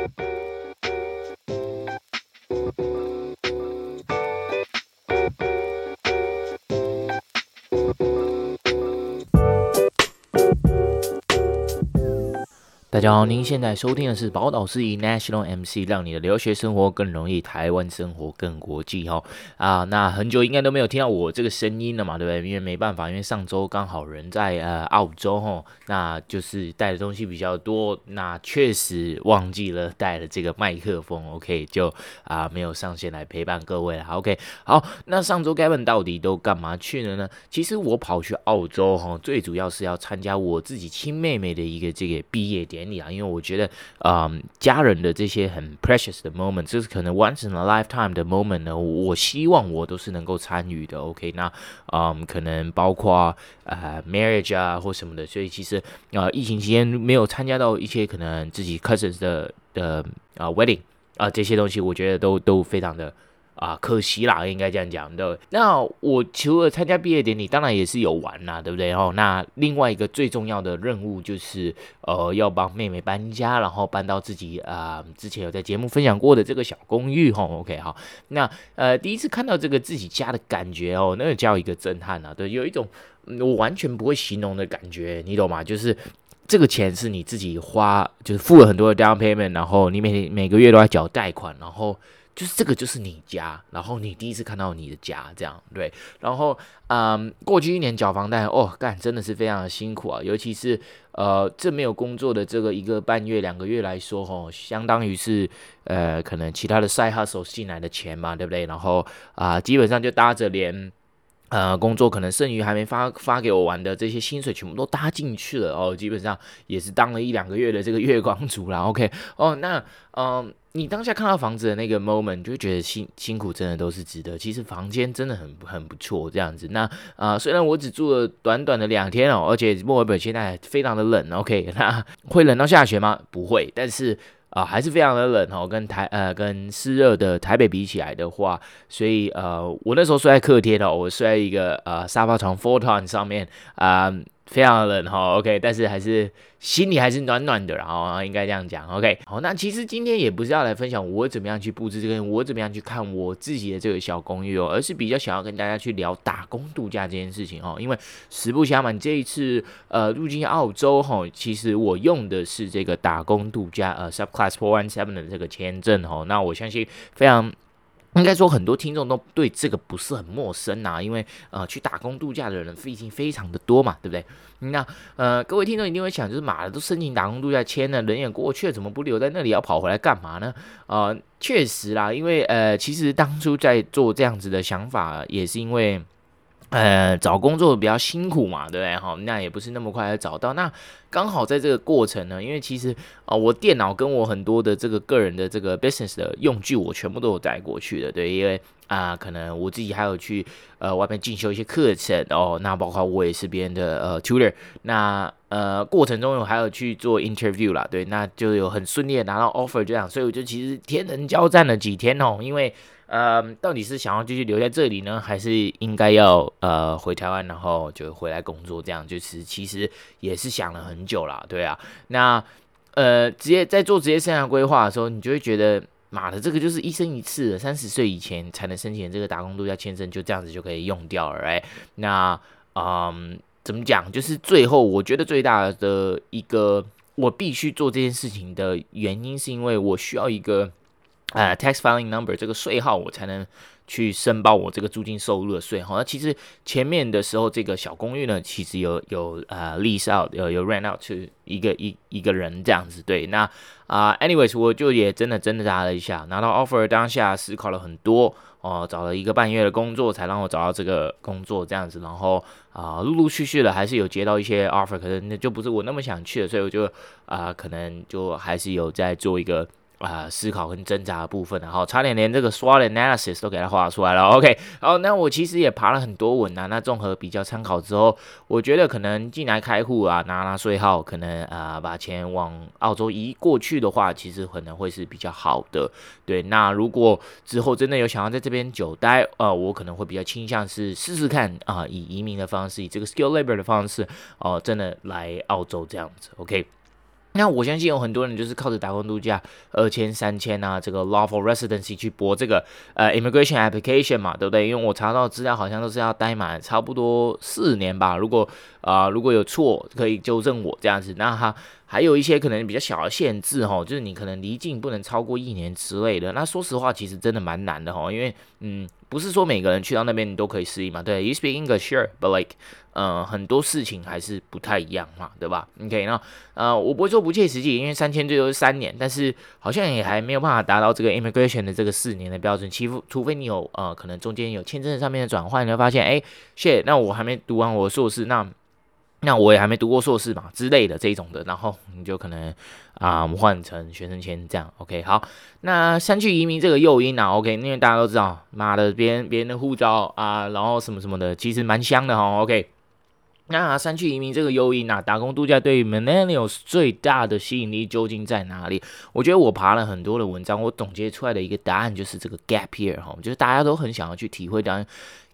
thank you 大家好，您现在收听的是宝岛司仪 National MC，让你的留学生活更容易，台湾生活更国际哈啊！那很久应该都没有听到我这个声音了嘛，对不对？因为没办法，因为上周刚好人在呃澳洲哈，那就是带的东西比较多，那确实忘记了带了这个麦克风，OK，就啊没有上线来陪伴各位了。OK，好，那上周 Gavin 到底都干嘛去了呢？其实我跑去澳洲哈，最主要是要参加我自己亲妹妹的一个这个毕业典礼。啊因为我觉得，嗯，家人的这些很 precious 的 moment，就是可能 once in a lifetime 的 moment 呢，我希望我都是能够参与的。OK，那，嗯，可能包括呃 marriage 啊或什么的，所以其实呃疫情期间没有参加到一些可能自己 cousins 的的啊 wedding 啊这些东西，我觉得都都非常的。啊，可惜啦，应该这样讲的。那我除了参加毕业典礼，当然也是有玩啦，对不对？哦，那另外一个最重要的任务就是，呃，要帮妹妹搬家，然后搬到自己啊、之前有在节目分享过的这个小公寓。吼、哦，OK，好。那呃，第一次看到这个自己家的感觉哦，那个叫一个震撼啊，对，有一种我完全不会形容的感觉，你懂吗？就是这个钱是你自己花，就是付了很多的 down payment，然后你每每个月都要缴贷款，然后。就是这个，就是你家，然后你第一次看到你的家，这样对。然后，嗯，过去一年缴房贷，哦，干，真的是非常的辛苦啊。尤其是，呃，这没有工作的这个一个半月、两个月来说，哦，相当于是，呃，可能其他的 side hustle 进来的钱嘛，对不对？然后啊、基本上就搭着连。呃，工作可能剩余还没发发给我玩的这些薪水全部都搭进去了哦，基本上也是当了一两个月的这个月光族了。OK，哦，那嗯、你当下看到房子的那个 moment，就觉得辛辛苦真的都是值得。其实房间真的很很不错，这样子。那啊、呃，虽然我只住了短短的两天哦，而且墨尔本现在非常的冷。OK，那会冷到下雪吗？不会，但是。啊、呃，还是非常的冷哦，跟台呃跟湿热的台北比起来的话，所以呃我那时候睡在客厅哦，我睡在一个呃沙发床 futon 上面啊。非常冷哈，OK，但是还是心里还是暖暖的，然后应该这样讲，OK。好，那其实今天也不是要来分享我怎么样去布置这个，我怎么样去看我自己的这个小公寓哦，而是比较想要跟大家去聊打工度假这件事情哦。因为实不相瞒，这一次呃入境澳洲哈，其实我用的是这个打工度假呃 Subclass Four One Seven 的这个签证哦，那我相信非常。应该说，很多听众都对这个不是很陌生呐、啊，因为呃，去打工度假的人毕竟非常的多嘛，对不对？那呃，各位听众一定会想，就是马的，都申请打工度假签了，人也过去了，怎么不留在那里，要跑回来干嘛呢？呃，确实啦，因为呃，其实当初在做这样子的想法，也是因为。呃，找工作比较辛苦嘛，对不对？哈，那也不是那么快就找到。那刚好在这个过程呢，因为其实啊、我电脑跟我很多的这个个人的这个 business 的用具，我全部都有带过去的，对，因为啊、可能我自己还有去呃外面进修一些课程哦，那包括我也是别人的呃 tutor，那呃过程中有还有去做 interview 啦，对，那就有很顺利的拿到 offer 这样，所以我就其实天人交战了几天哦，因为。呃，到底是想要继续留在这里呢，还是应该要呃回台湾，然后就回来工作？这样就是其实也是想了很久啦，对啊。那呃，职业在做职业生涯规划的时候，你就会觉得，妈的，这个就是一生一次，三十岁以前才能申请这个打工度假签证，就这样子就可以用掉了，哎。那嗯、怎么讲？就是最后我觉得最大的一个我必须做这件事情的原因，是因为我需要一个。呃、，tax filing number 这个税号，我才能去申报我这个租金收入的税号。那其实前面的时候，这个小公寓呢，其实有有呃 lease out，有有 rent out to 一个一一个人这样子。对，那啊、，anyways，我就也真的挣扎了一下，拿到 offer 当下思考了很多哦，找了一个半月的工作才让我找到这个工作这样子。然后啊，陆陆续续的还是有接到一些 offer，可能那就不是我那么想去的，所以我就啊，可能就还是有在做一个。啊、思考跟挣扎的部分，然后差点连这个 SWOT analysis 都给它画出来了。OK，好，那我其实也爬了很多文啊。那综合比较参考之后，我觉得可能进来开户啊，拿拿税号，可能啊、把钱往澳洲移过去的话，其实可能会是比较好的。对，那如果之后真的有想要在这边久待，呃，我可能会比较倾向是试试看啊、以移民的方式，以这个 skill labor 的方式，哦、真的来澳洲这样子。OK。那我相信有很多人就是靠着打工度假二千三千啊，这个 lawful residency 去搏这个呃 immigration application 嘛，对不对？因为我查到资料好像都是要待满差不多四年吧。如果啊、如果有错可以纠正我这样子。那哈还有一些可能比较小的限制哈，就是你可能离境不能超过一年之类的。那说实话，其实真的蛮难的哈，因为嗯。不是说每个人去到那边你都可以适应嘛？对，You speak English, sure, but like，呃，很多事情还是不太一样嘛，对吧？OK，那呃，我不会说不切实际，因为三千最多是三年，但是好像也还没有办法达到这个 immigration 的这个四年的标准。其实除非你有呃，可能中间有签证上面的转换，你会发现，哎，shit，那我还没读完我的硕士，那。那我也还没读过硕士嘛之类的这种的，然后你就可能啊，我们换成学生签这样，OK，好。那删去移民这个诱因啊，OK，因为大家都知道，妈的，别人别人的护照啊，然后什么什么的，其实蛮香的哈，OK。那删去移民这个诱因啊，打工度假对于 Millennials 最大的吸引力究竟在哪里？我觉得我爬了很多的文章，我总结出来的一个答案就是这个 Gap Year 哈，就是大家都很想要去体会到。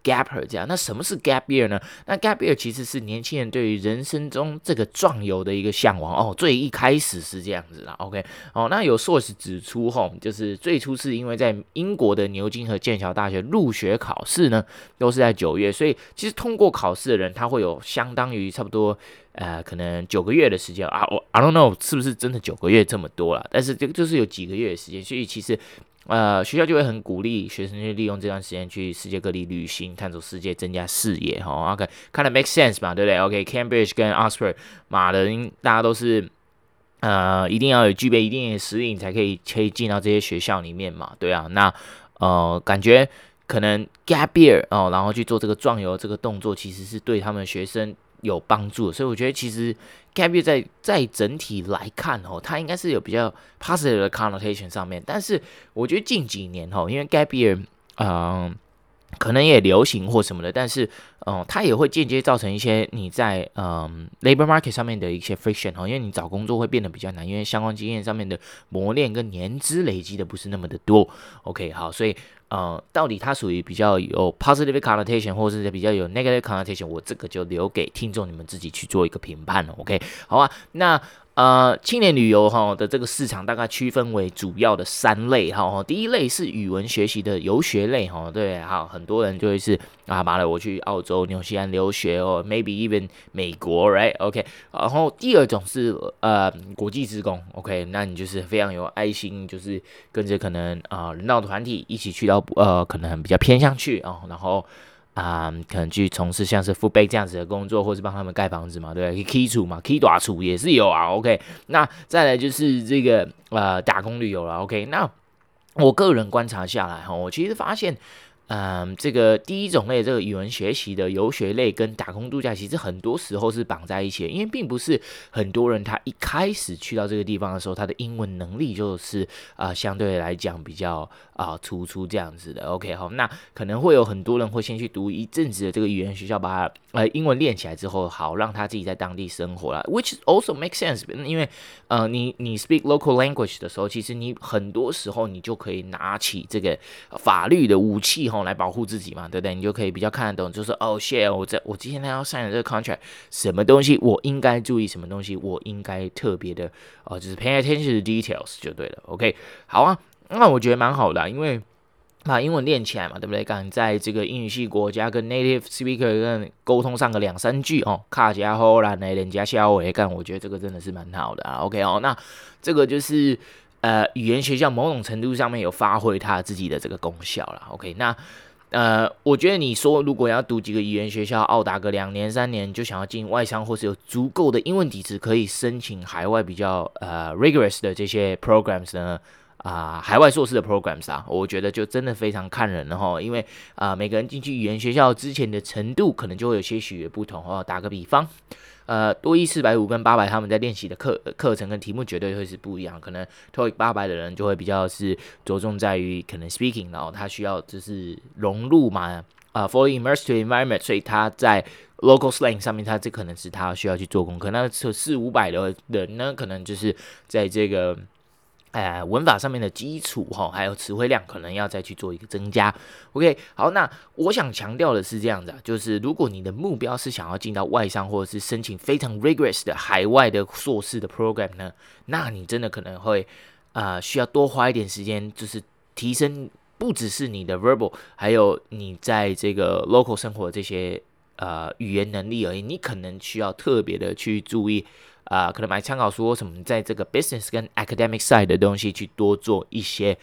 Gapper 这样，那什么是 Gap Year 呢？那 Gap Year 其实是年轻人对于人生中这个壮游的一个向往哦。最一开始是这样子啦，OK，哦，那有 source 指出，吼，就是最初是因为在英国的牛津和剑桥大学入学考试呢，都是在九月，所以其实通过考试的人，他会有相当于差不多呃，可能九个月的时间啊。我 I don't know 是不是真的九个月这么多了，但是这个就是有几个月的时间，所以其实。呃，学校就会很鼓励学生去利用这段时间去世界各地旅行，探索世界，增加视野。哈，OK，kind of make sense 嘛，对不对？OK，Cambridge、跟 Oxford，马人，大家都是呃，一定要有具备一定的实力，你才可以可以进到这些学校里面嘛，对啊。那呃，感觉可能 gap year 哦，然后去做这个壮游这个动作，其实是对他们学生有帮助，所以我觉得其实 gap year 在在整体来看哦，它应该是有比较 positive 的 connotation 上面。但是我觉得近几年哦，因为 Gabby 嗯、可能也流行或什么的，但是嗯、它也会间接造成一些你在嗯、labor market 上面的一些 friction 哦，因为你找工作会变得比较难，因为相关经验上面的磨练跟年资累积的不是那么的多。OK，好，所以。呃，到底它属于比较有 positive connotation，或者是比较有 negative connotation，我这个就留给听众你们自己去做一个评判了。OK，好啊，那。呃，青年旅游哈的这个市场大概区分为主要的三类哈。第一类是语文学习的游学类哈，对，好，很多人就会是啊，妈的，我去澳洲、纽西兰留学哦，maybe even 美国，right？OK。然后第二种是呃国际职工，OK，那你就是非常有爱心，就是跟着可能啊、人道团体一起去到呃可能比较偏向去啊、然后。啊、可能去从事像是父辈这样子的工作，或是帮他们盖房子嘛，对不对？可以基础嘛，基大处也是有啊。OK，那再来就是这个呃打工旅游了。OK，那我个人观察下来哈，我其实发现。嗯，这个第一种类这个语文学习的游学类跟打工度假，其实很多时候是绑在一起的，因为并不是很多人他一开始去到这个地方的时候，他的英文能力就是啊、相对来讲比较啊、突出这样子的。OK，好，那可能会有很多人会先去读一阵子的这个语言学校，把它呃英文练起来之后，好让他自己在当地生活了，which also makes sense，因为呃你你 speak local language 的时候，其实你很多时候你就可以拿起这个法律的武器。来保护自己嘛，对不对？你就可以比较看得懂，就是哦，shit，我在我今天要 sign 的这个 contract，什么东西我应该注意，什么东西我应该特别的哦，就是 pay attention to details 就对了。OK，好啊，那我觉得蛮好的，因为把英文练起来嘛，对不对？敢在这个英语系国家跟 native speaker 跟沟通上个两三句哦，卡加后来呢，人家笑我干，我觉得这个真的是蛮好的啊。OK 哦，那这个就是。呃，语言学校某种程度上面有发挥它自己的这个功效啦。OK，那呃，我觉得你说如果要读几个语言学校，奥达个两年三年就想要进外商，或是有足够的英文底子可以申请海外比较呃 rigorous 的这些 programs 呢？啊、海外硕士的 programs 啊，我觉得就真的非常看人了哈，因为啊、每个人进去语言学校之前的程度可能就会有些许的不同哦。打个比方。呃，多益四百五跟八百，他们在练习的课课程跟题目绝对会是不一样。可能 TOEIC 八百的人就会比较是着重在于可能 speaking，然后他需要就是融入嘛，啊、fully immersed to environment，所以他在 local slang 上面，他这可能是他需要去做功课。那四五百的人呢，可能就是在这个。呃，文法上面的基础哈，还有词汇量可能要再去做一个增加。OK，好，那我想强调的是这样子啊，就是如果你的目标是想要进到外商或者是申请非常 rigorous 的海外的硕士的 program 呢，那你真的可能会啊、需要多花一点时间，就是提升不只是你的 verbal，还有你在这个 local 生活这些呃语言能力而已，你可能需要特别的去注意。啊、可能买参考书什么，在这个 business 跟 academic side 的东西去多做一些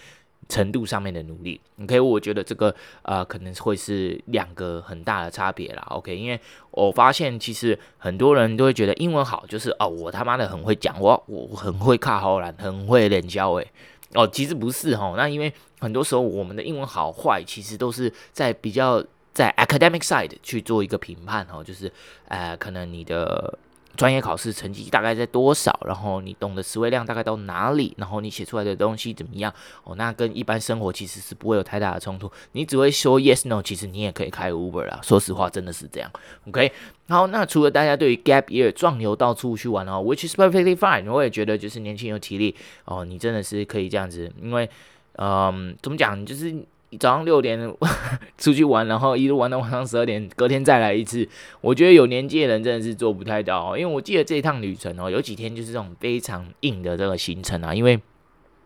程度上面的努力。OK，我觉得这个呃可能会是两个很大的差别啦。OK，因为我发现其实很多人都会觉得英文好，就是哦我他妈的很会讲，我我很会卡好懒，很会练交诶。哦，其实不是哈。那因为很多时候我们的英文好坏，其实都是在比较在 academic side 去做一个评判哦，就是呃可能你的。专业考试成绩大概在多少？然后你懂的词汇量大概到哪里？然后你写出来的东西怎么样？哦，那跟一般生活其实是不会有太大的冲突。你只会说 yes no，其实你也可以开 Uber 啦。说实话，真的是这样。OK，好，那除了大家对于 Gap Year 壮游到处去玩哦，which is perfectly fine，我也觉得就是年轻有体力哦，你真的是可以这样子，因为嗯，怎么讲，就是。早上六点 出去玩，然后一路玩到晚上十二点，隔天再来一次。我觉得有年纪的人真的是做不太到，因为我记得这一趟旅程哦，有几天就是这种非常硬的这个行程啊，因为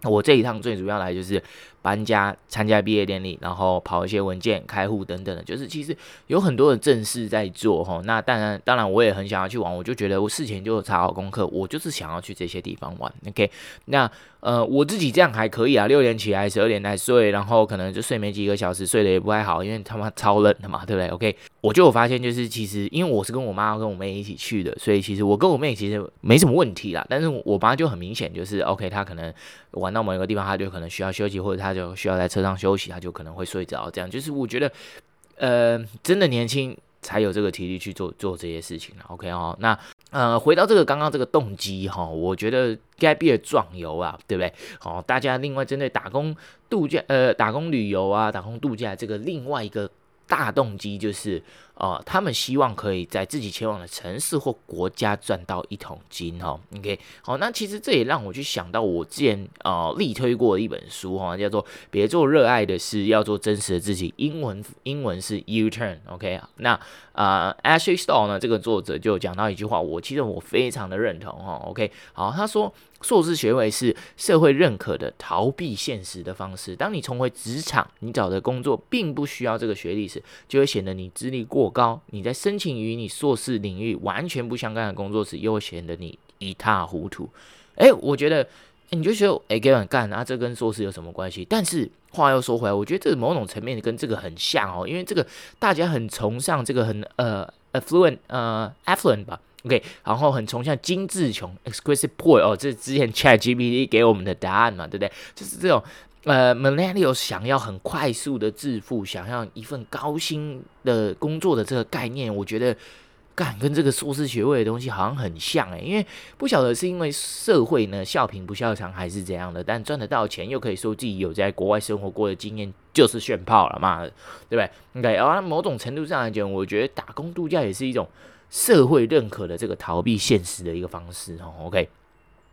我这一趟最主要来就是。搬家、参加毕业典礼，然后跑一些文件、开户等等的，就是其实有很多的正事在做哈。那当然，当然我也很想要去玩，我就觉得我事前就查好功课，我就是想要去这些地方玩。OK，那呃我自己这样还可以啊，六点起来，十二点来睡，然后可能就睡没几个小时，睡得也不太好，因为他妈超冷的嘛，对不对？OK，我就有发现就是其实因为我是跟我妈跟我妹一起去的，所以其实我跟我妹其实没什么问题啦。但是我妈就很明显就是 OK，她可能玩到某一个地方，她就可能需要休息，或者她。就需要在车上休息，他就可能会睡着。这样就是我觉得，呃，真的年轻才有这个体力去做做这些事情。OK 哦，那呃，回到这个刚刚这个动机哈，我觉得 Gap Year 壮游啊，对不对？好，大家另外针对打工度假、呃，打工旅游啊，打工度假这个另外一个大动机就是。啊、他们希望可以在自己前往的城市或国家赚到一桶金哈。OK，好，那其实这也让我去想到我之前啊、力推过的一本书哈，叫做《别做热爱的事，要做真实的自己》，英文英文是 U Turn。OK，那啊、呃、Ashley Stahl 呢这个作者就讲到一句话，我其实我非常的认同哈。OK，好，他说硕士学位是社会认可的逃避现实的方式。当你重回职场，你找的工作并不需要这个学历时，就会显得你资历过高，你在申请与你硕士领域完全不相干的工作时，又会显得你一塌糊涂。诶，我觉得，诶你就说，诶，给我干啊，这跟硕士有什么关系？但是话又说回来，我觉得这某种层面跟这个很像哦，因为这个大家很崇尚这个很呃 affluent 呃 affluent 吧，OK，然后很崇尚精致穷 exquisite poor 哦，这之前 ChatGPT 给我们的答案嘛，对不对？就是这种。呃，Millennial 想要很快速的致富，想要一份高薪的工作的这个概念，我觉得干跟这个硕士学位的东西好像很像诶，因为不晓得是因为社会呢笑贫不笑娼还是怎样的，但赚得到钱又可以说自己有在国外生活过的经验，就是炫炮了嘛，对不对？OK，然后某种程度上来讲，我觉得打工度假也是一种社会认可的这个逃避现实的一个方式哦。OK，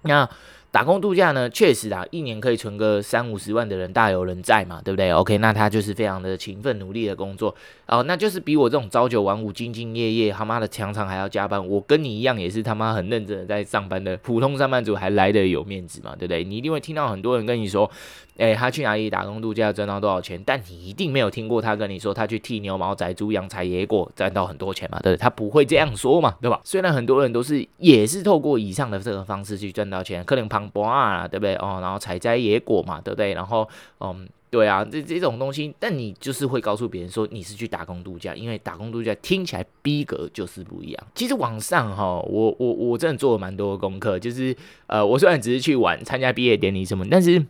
那。打工度假呢，确实啊，一年可以存个三五十万的人大有人在嘛，对不对？OK，那他就是非常的勤奋努力的工作哦，那就是比我这种朝九晚五、兢兢业业、他妈的常常还要加班，我跟你一样也是他妈很认真的在上班的普通上班族还来的有面子嘛，对不对？你一定会听到很多人跟你说，诶，他去哪里打工度假赚到多少钱？但你一定没有听过他跟你说他去剃牛毛、宰猪、养采野果赚到很多钱嘛，对？他不会这样说嘛，对吧？虽然很多人都是也是透过以上的这个方式去赚到钱，可能旁。博啊，对不对？哦，然后采摘野果嘛，对不对？然后，嗯，对啊，这这种东西，但你就是会告诉别人说你是去打工度假，因为打工度假听起来逼格就是不一样。其实网上哈，我我我真的做了蛮多功课，就是呃，我虽然只是去玩参加毕业典礼什么，但是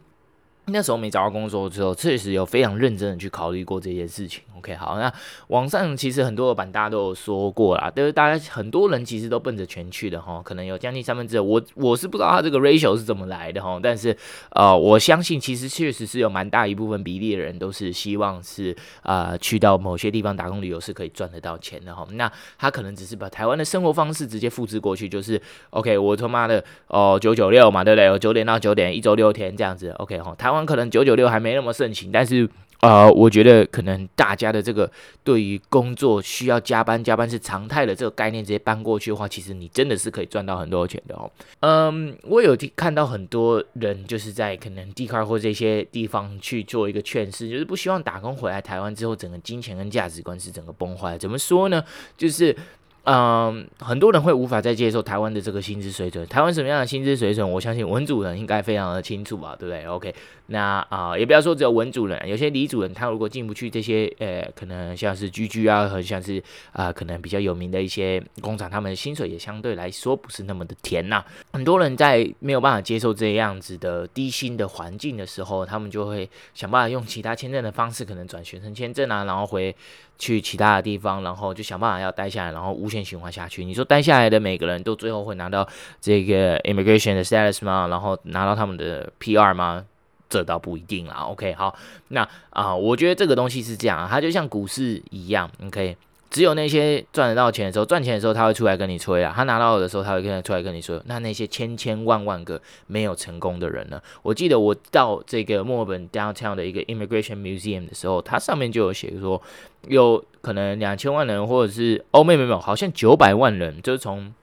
那时候没找到工作之后，确实有非常认真的去考虑过这件事情。OK，好，那网上其实很多的版大家都有说过啦，就是大家很多人其实都奔着钱去的哈，可能有将近三分之二，我我是不知道他这个 ratio 是怎么来的哈，但是呃，我相信其实确实是有蛮大一部分比例的人都是希望是呃去到某些地方打工旅游是可以赚得到钱的哈。那他可能只是把台湾的生活方式直接复制过去，就是 OK，我他妈的哦九九六嘛，对不对？九点到九点，一周六天这样子，OK 哈，台可能九九六还没那么盛行，但是。呃，我觉得可能大家的这个对于工作需要加班，加班是常态的这个概念直接搬过去的话，其实你真的是可以赚到很多钱的哦。嗯，我有看到很多人就是在可能 Dcard 或这些地方去做一个劝世，就是不希望打工回来台湾之后，整个金钱跟价值观是整个崩坏。怎么说呢？就是。嗯，很多人会无法再接受台湾的这个薪资水准。台湾什么样的薪资水准？我相信文主人应该非常的清楚吧，对不对？OK，那啊、也不要说只有文主人，有些李主人他如果进不去这些，呃，可能像是居居啊，和像是啊、可能比较有名的一些工厂，他们的薪水也相对来说不是那么的甜呐。很多人在没有办法接受这样子的低薪的环境的时候，他们就会想办法用其他签证的方式，可能转学生签证啊，然后回。去其他的地方，然后就想办法要待下来，然后无限循环下去。你说待下来的每个人都最后会拿到这个 immigration 的 status 吗？然后拿到他们的 PR 吗？这倒不一定啦。OK，好，那啊、我觉得这个东西是这样啊，它就像股市一样。OK。只有那些赚得到钱的时候，赚钱的时候他会出来跟你吹啊，他拿到的时候他会跟出来跟你说。那那些千千万万个没有成功的人呢？我记得我到这个墨尔本 downtown 的一个 immigration museum 的时候，它上面就有写说，有可能两千万人，或者是哦，没有没有，好像九百万人，就是从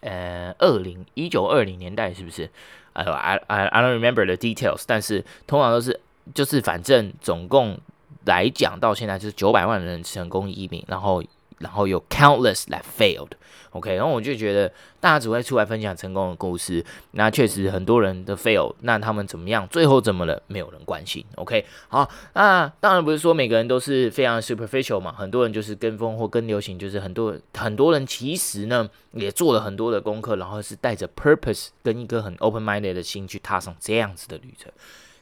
呃二零一九二零年代是不是？呃，I I I don't remember the details，但是通常都是就是反正总共。来讲到现在就是九百万人成功移民，然后然后有 countless that failed，OK，、然后我就觉得大家只会出来分享成功的故事，那确实很多人的 fail，那他们怎么样，最后怎么了，没有人关心，OK，好，那当然不是说每个人都是非常 superficial 嘛，很多人就是跟风或跟流行，就是很多很多人其实呢也做了很多的功课，然后是带着 purpose 跟一个很 open minded 的心去踏上这样子的旅程，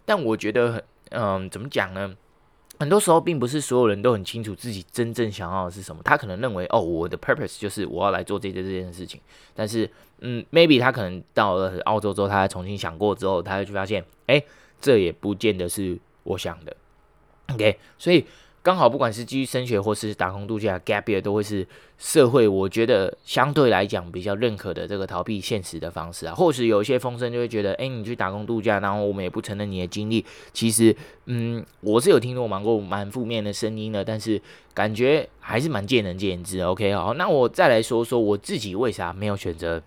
但我觉得很，嗯，怎么讲呢？很多时候，并不是所有人都很清楚自己真正想要的是什么。他可能认为，哦，我的 purpose 就是我要来做这件这件事情。但是，嗯，maybe 他可能到了澳洲之后，他重新想过之后，他就发现，哎，这也不见得是我想的。OK，所以。刚好，不管是继续升学或是打工度假，gap year 都会是社会我觉得相对来讲比较认可的这个逃避现实的方式啊。或许有一些风声就会觉得，哎，你去打工度假，然后我们也不承认你的经历。其实，嗯，我是有听过蛮过蛮负面的声音的，但是感觉还是蛮见仁见智。OK，好，那我再来说说我自己为啥没有选择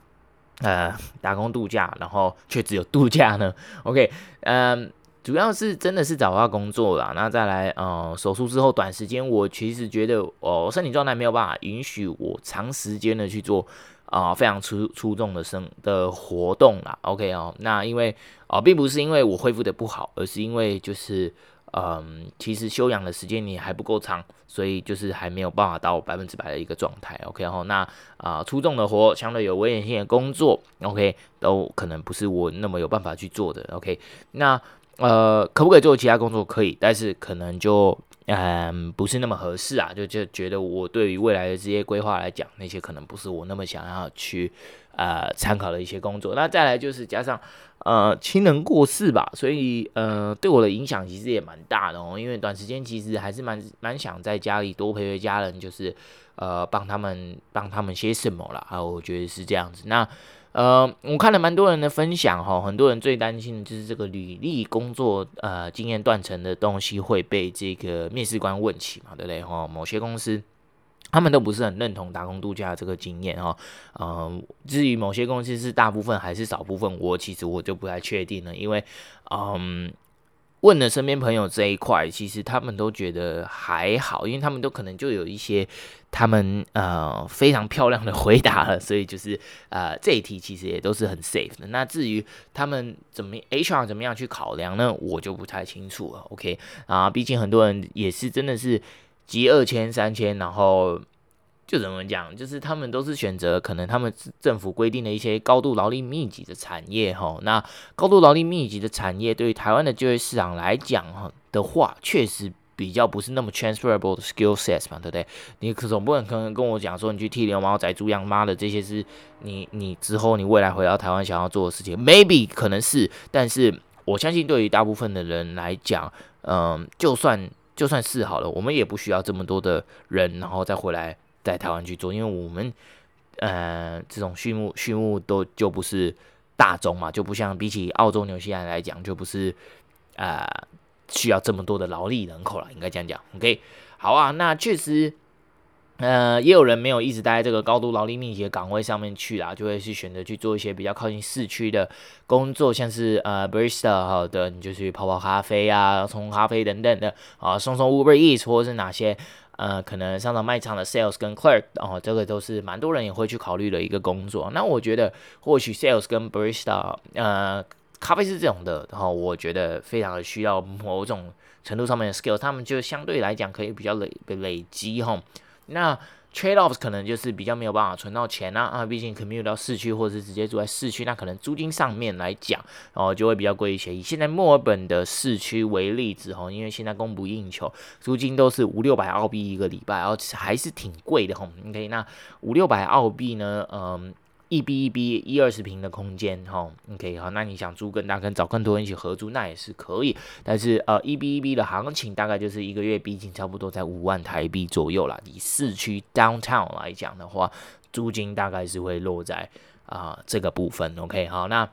呃打工度假，然后却只有度假呢？OK，嗯。主要是真的是找不到工作啦，那再来，呃，手术之后短时间，我其实觉得，哦，身体状态没有办法允许我长时间的去做，啊、非常出出众的生的活动啦。OK 哦，那因为，哦、并不是因为我恢复的不好，而是因为就是，嗯、其实休养的时间也还不够长，所以就是还没有办法到百分之百的一个状态。OK 哦，那啊、呃，出众的活，相对有危险性的工作，OK，都可能不是我那么有办法去做的。OK，那。呃，可不可以做其他工作？可以，但是可能就嗯不是那么合适啊。就就觉得我对于未来的职业规划来讲，那些可能不是我那么想要去呃参考的一些工作。那再来就是加上呃亲人过世吧，所以呃对我的影响其实也蛮大的哦。因为短时间其实还是蛮蛮想在家里多陪陪家人，就是呃帮他们帮他们些什么啦。啊，我觉得是这样子。那。呃，我看了蛮多人的分享哈，很多人最担心的就是这个履历工作呃经验断层的东西会被这个面试官问起嘛，对不对哈？某些公司他们都不是很认同打工度假这个经验哈，嗯，至于某些公司是大部分还是少部分，我其实我就不太确定了，因为嗯。问了身边朋友这一块，其实他们都觉得还好，因为他们都可能就有一些他们呃非常漂亮的回答了，所以就是呃这一题其实也都是很 safe 的。那至于他们怎么 HR 怎么样去考量呢？我就不太清楚了。OK 啊，毕竟很多人也是真的是集二千三千，然后。就怎么讲，就是他们都是选择可能他们政府规定的一些高度劳力密集的产业哈。那高度劳力密集的产业对于台湾的就业市场来讲哈的话，确实比较不是那么 transferable 的 skill sets 嘛，对不对？你可总不能可能跟我讲说你去替牛毛宰猪羊妈的这些是你你之后你未来回到台湾想要做的事情，maybe 可能是，但是我相信对于大部分的人来讲，嗯，就算就算是好了，我们也不需要这么多的人，然后再回来。在台湾去做，因为我们，呃，这种畜牧畜牧都就不是大宗嘛，就不像比起澳洲、纽西兰来讲，就不是呃需要这么多的劳力人口了，应该这样讲。OK，好啊，那确实，呃，也有人没有一直待在这个高度劳力密集的岗位上面去啦，就会去选择去做一些比较靠近市区的工作，像是呃 barista 好的，你就去泡泡咖啡啊、冲咖啡等等的啊，送送 Uber Eats 或者是哪些。呃，可能上到卖场的 sales 跟 clerk，哦，这个都是蛮多人也会去考虑的一个工作。那我觉得或许 sales 跟 barista，呃，咖啡师这种的，然后我觉得非常的需要某种程度上面的 skill，他们就相对来讲可以比较累累积哈。那 Trade-offs 可能就是比较没有办法存到钱啊啊，毕竟 commute 到市区或者是直接住在市区，那可能租金上面来讲，哦就会比较贵一些。以现在墨尔本的市区为例子哈，因为现在供不应求，租金都是五六百澳币一个礼拜，然后还是挺贵的哈。OK，那五六百澳币呢，嗯。一 B 一 B 一二十平的空间，哈，OK，好，那你想租更大，跟找更多人一起合租，那也是可以。但是呃，一 B 一 B 的行情大概就是一个月，毕竟差不多在五万台币左右啦。以市区 downtown 来讲的话，租金大概是会落在啊、这个部分。OK，好，那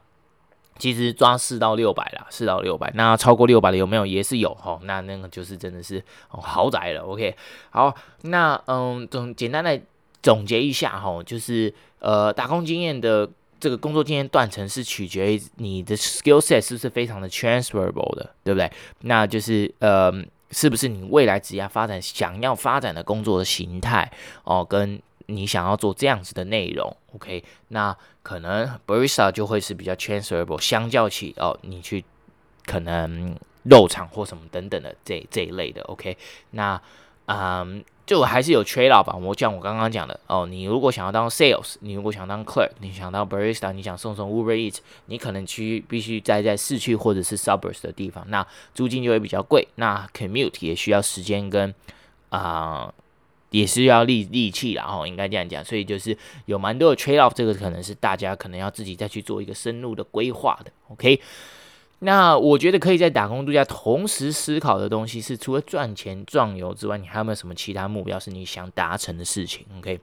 其实抓四到六百啦，四到六百，那超过六百的有没有？也是有哈。那那个就是真的是、豪宅了。OK，好，那嗯，总简单的总结一下哈，就是。呃，打工经验的这个工作经验断层是取决于你的 skill set 是不是非常的 transferable 的，对不对？那就是呃，是不是你未来职业发展想要发展的工作的形态哦，跟你想要做这样子的内容，OK？那可能 barista 就会是比较 transferable，相较起哦，你去可能肉厂或什么等等的这这一类的，OK？那嗯。就还是有 trade off 吧，我像我刚刚讲的哦，你如果想要当 sales，你如果想当 clerk，你想当 barista，你想送送 Uber Eat，你可能去必须待在市区或者是 suburbs 的地方，那租金就会比较贵，那 commute 也需要时间跟啊、也是要力力气啦，哦，应该这样讲，所以就是有蛮多的 trade off，这个可能是大家可能要自己再去做一个深入的规划的，OK。那我觉得可以在打工度假同时思考的东西是，除了赚钱壮游之外，你还有没有什么其他目标是你想达成的事情？OK，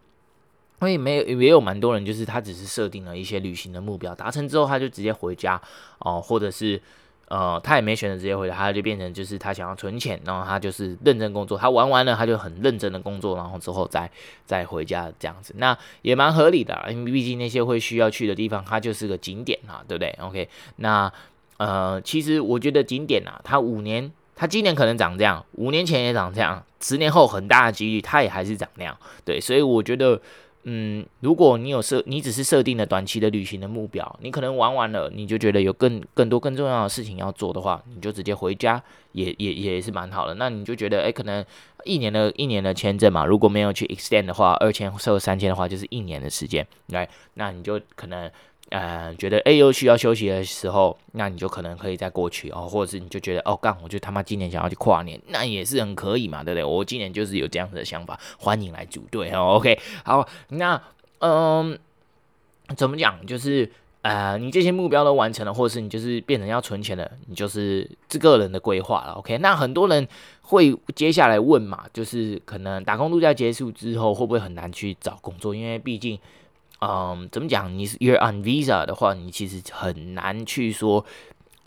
因为没有也有蛮多人就是他只是设定了一些旅行的目标，达成之后他就直接回家哦，或者是呃他也没选择直接回家，他就变成就是他想要存钱，然后他就是认真工作，他玩完了他就很认真的工作，然后之后再再回家这样子，那也蛮合理的，因为毕竟那些会需要去的地方，它就是个景点啊，对不对？OK，那。呃，其实我觉得景点啊，它五年，它今年可能长这样，五年前也长这样，十年后很大的几率它也还是长那样，对，所以我觉得，嗯，如果你有设，你只是设定了短期的旅行的目标，你可能玩完了，你就觉得有更更多更重要的事情要做的话，你就直接回家，也也也是蛮好的。那你就觉得，哎，可能一年的一年的签证嘛，如果没有去 extend 的话，二签或三签的话，就是一年的时间，来，那你就可能。呃，觉得哎又需要休息的时候，那你就可能可以再过去哦，或者是你就觉得哦干，我就他妈今年想要去跨年，那也是很可以嘛，对不对？我今年就是有这样子的想法，欢迎来组队哦。OK，好，那嗯，怎么讲？就是呃，你这些目标都完成了，或者是你就是变成要存钱了，你就是这个人的规划了。OK，那很多人会接下来问嘛，就是可能打工度假结束之后会不会很难去找工作？因为毕竟。嗯，怎么讲？你是 you're on visa 的话，你其实很难去说，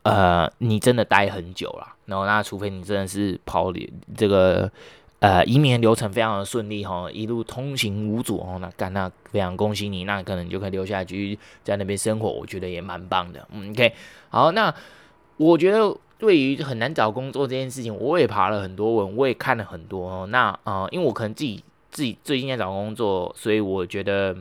呃，你真的待很久了。然后那除非你真的是跑这个呃移民流程非常的顺利哈，一路通行无阻哦，那干那非常恭喜你，那可能就可以留下来继续在那边生活，我觉得也蛮棒的。嗯，OK，好，那我觉得对于很难找工作这件事情，我也爬了很多文，我也看了很多哦。那啊、因为我可能自己自己最近在找工作，所以我觉得。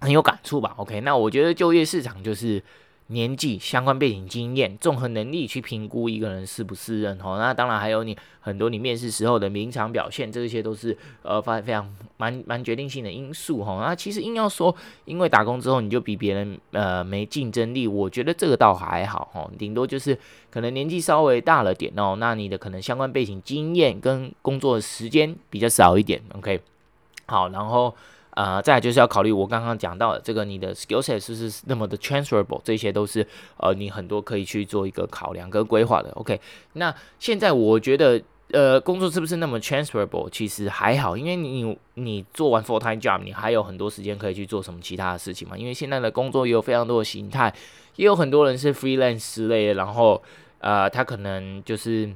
很有感触吧？OK，那我觉得就业市场就是年纪、相关背景、经验、综合能力去评估一个人适不适任哦。那当然还有你很多你面试时候的临场表现，这些都是呃非非常蛮蛮决定性的因素哈。那其实硬要说，因为打工之后你就比别人呃没竞争力，我觉得这个倒还好哈。顶多就是可能年纪稍微大了点哦，那你的可能相关背景、经验跟工作时间比较少一点。OK，好，然后。呃，再来就是要考虑我刚刚讲到的这个，你的 skill set 是不是那么的 transferable，这些都是呃你很多可以去做一个考量跟规划的。OK，那现在我觉得呃工作是不是那么 transferable，其实还好，因为你你做完 full time job，你还有很多时间可以去做什么其他的事情嘛。因为现在的工作也有非常多的形态，也有很多人是 freelance 之类的，然后呃他可能就是。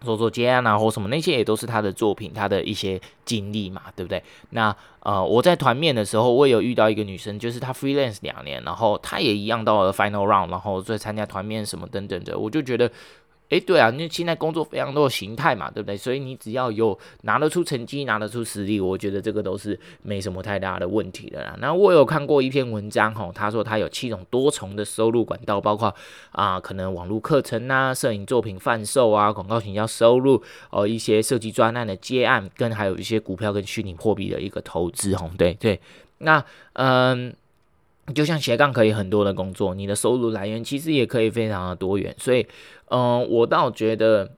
做做接案啊，或什么那些也都是他的作品，他的一些经历嘛，对不对？那呃，我在团面的时候，我也有遇到一个女生，就是她 freelance 两年，然后她也一样到了 final round，然后再参加团面什么等等的，我就觉得。诶，对啊，因为现在工作非常多的形态嘛，对不对？所以你只要有拿得出成绩，拿得出实力，我觉得这个都是没什么太大的问题的啦。那我有看过一篇文章，哈，他说他有七种多重的收入管道，包括啊，可能网络课程呐、摄影作品贩售啊、广告行销收入，哦，一些设计专案的接案，跟还有一些股票跟虚拟货币的一个投资，哈，对对。那嗯。就像斜杠可以很多的工作，你的收入来源其实也可以非常的多元，所以，嗯、我倒觉得，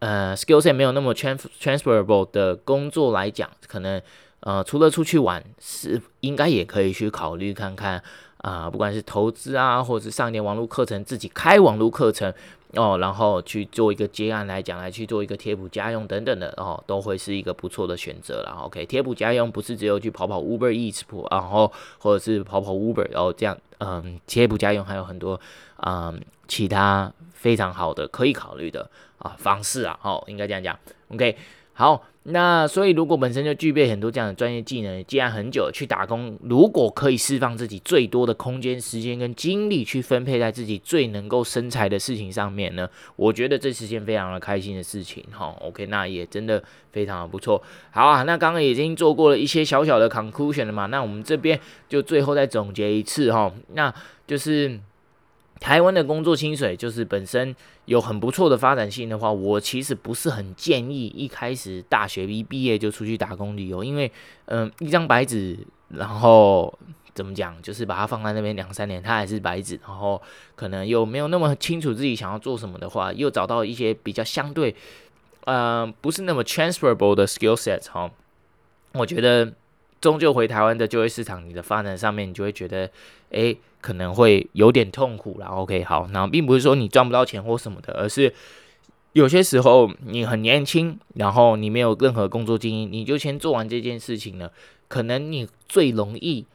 呃，skill set 没有那么 trans transferable 的工作来讲，可能，呃，除了出去玩，是应该也可以去考虑看看，啊、不管是投资啊，或者是上点网络课程，自己开网络课程。哦，然后去做一个接案来讲，来去做一个贴补家用等等的，哦，都会是一个不错的选择了。OK，贴补家用不是只有去跑跑 Uber Eats，然后或者是跑跑 Uber，然后这样，嗯，贴补家用还有很多，嗯，其他非常好的可以考虑的啊方式啊，哦，应该这样讲。OK，好。那所以，如果本身就具备很多这样的专业技能，既然很久去打工，如果可以释放自己最多的空间、时间跟精力去分配在自己最能够生财的事情上面呢，我觉得这是件非常的开心的事情。哈，OK，那也真的非常的不错。好啊，那刚刚已经做过了一些小小的 conclusion 了嘛，那我们这边就最后再总结一次哈，那就是。台湾的工作薪水就是本身有很不错的发展性的话，我其实不是很建议一开始大学一毕业就出去打工旅游，因为嗯，一张白纸，然后怎么讲，就是把它放在那边两三年，它还是白纸，然后可能又没有那么清楚自己想要做什么的话，又找到一些比较相对，呃，不是那么 transferable 的 skill set 哈，我觉得。终究回台湾的就业市场，你的发展上面，你就会觉得，诶，可能会有点痛苦啦。OK，好，那并不是说你赚不到钱或什么的，而是有些时候你很年轻，然后你没有任何工作经验，你就先做完这件事情了，可能你最容易。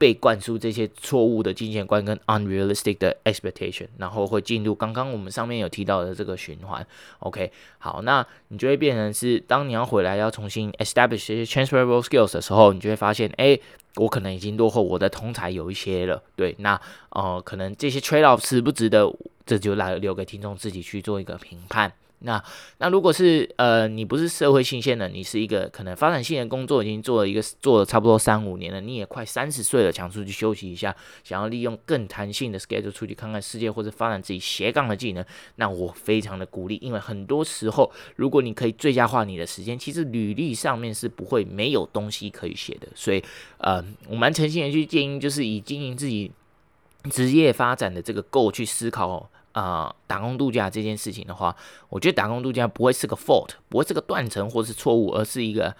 被灌输这些错误的金钱观跟 unrealistic 的 expectation，然后会进入刚刚我们上面有提到的这个循环。OK，好，那你就会变成是，当你要回来要重新 establish 这些 transferable skills 的时候，你就会发现，哎，我可能已经落后我的同侪有一些了。对，那呃，可能这些 trade off 值不值得，这就来留给听众自己去做一个评判。那那如果是呃你不是社会新鲜的，你是一个可能发展性的工作已经做了一个做了差不多三五年了，你也快三十岁了，想出去休息一下，想要利用更弹性的 schedule 出去看看世界或者发展自己斜杠的技能，那我非常的鼓励，因为很多时候如果你可以最佳化你的时间，其实履历上面是不会没有东西可以写的，所以呃我蛮诚心的去建议，就是以经营自己职业发展的这个 Go 去思考哦。啊、呃，打工度假这件事情的话，我觉得打工度假不会是个 fault，不会是个断层或是错误，而是一个，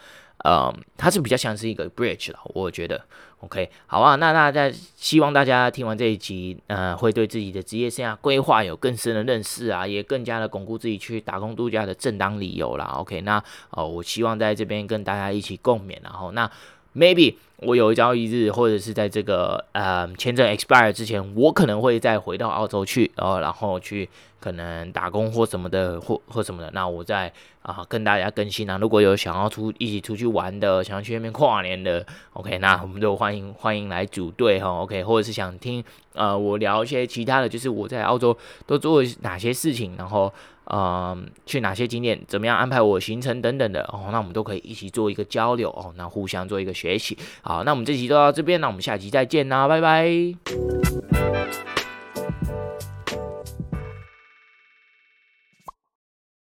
呃，它是比较像是一个 bridge 了。我觉得，OK，好啊，那大家希望大家听完这一集，呃，会对自己的职业生涯规划有更深的认识啊，也更加的巩固自己去打工度假的正当理由啦。OK，那哦、呃，我希望在这边跟大家一起共勉，然后那。Maybe 我有一朝一日，或者是在这个呃签证 expire 之前，我可能会再回到澳洲去，然后然后去可能打工或什么的，或或什么的。那我再啊、跟大家更新啊。如果有想要出一起出去玩的，想要去那边跨年的，OK，那我们就欢迎欢迎来组队哈，OK，或者是想听呃我聊一些其他的，就是我在澳洲都做哪些事情，然后。呃，去哪些景点，怎么样安排我行程等等的哦，那我们都可以一起做一个交流哦，那互相做一个学习。好，那我们这集就到这边，那我们下集再见啦，拜拜。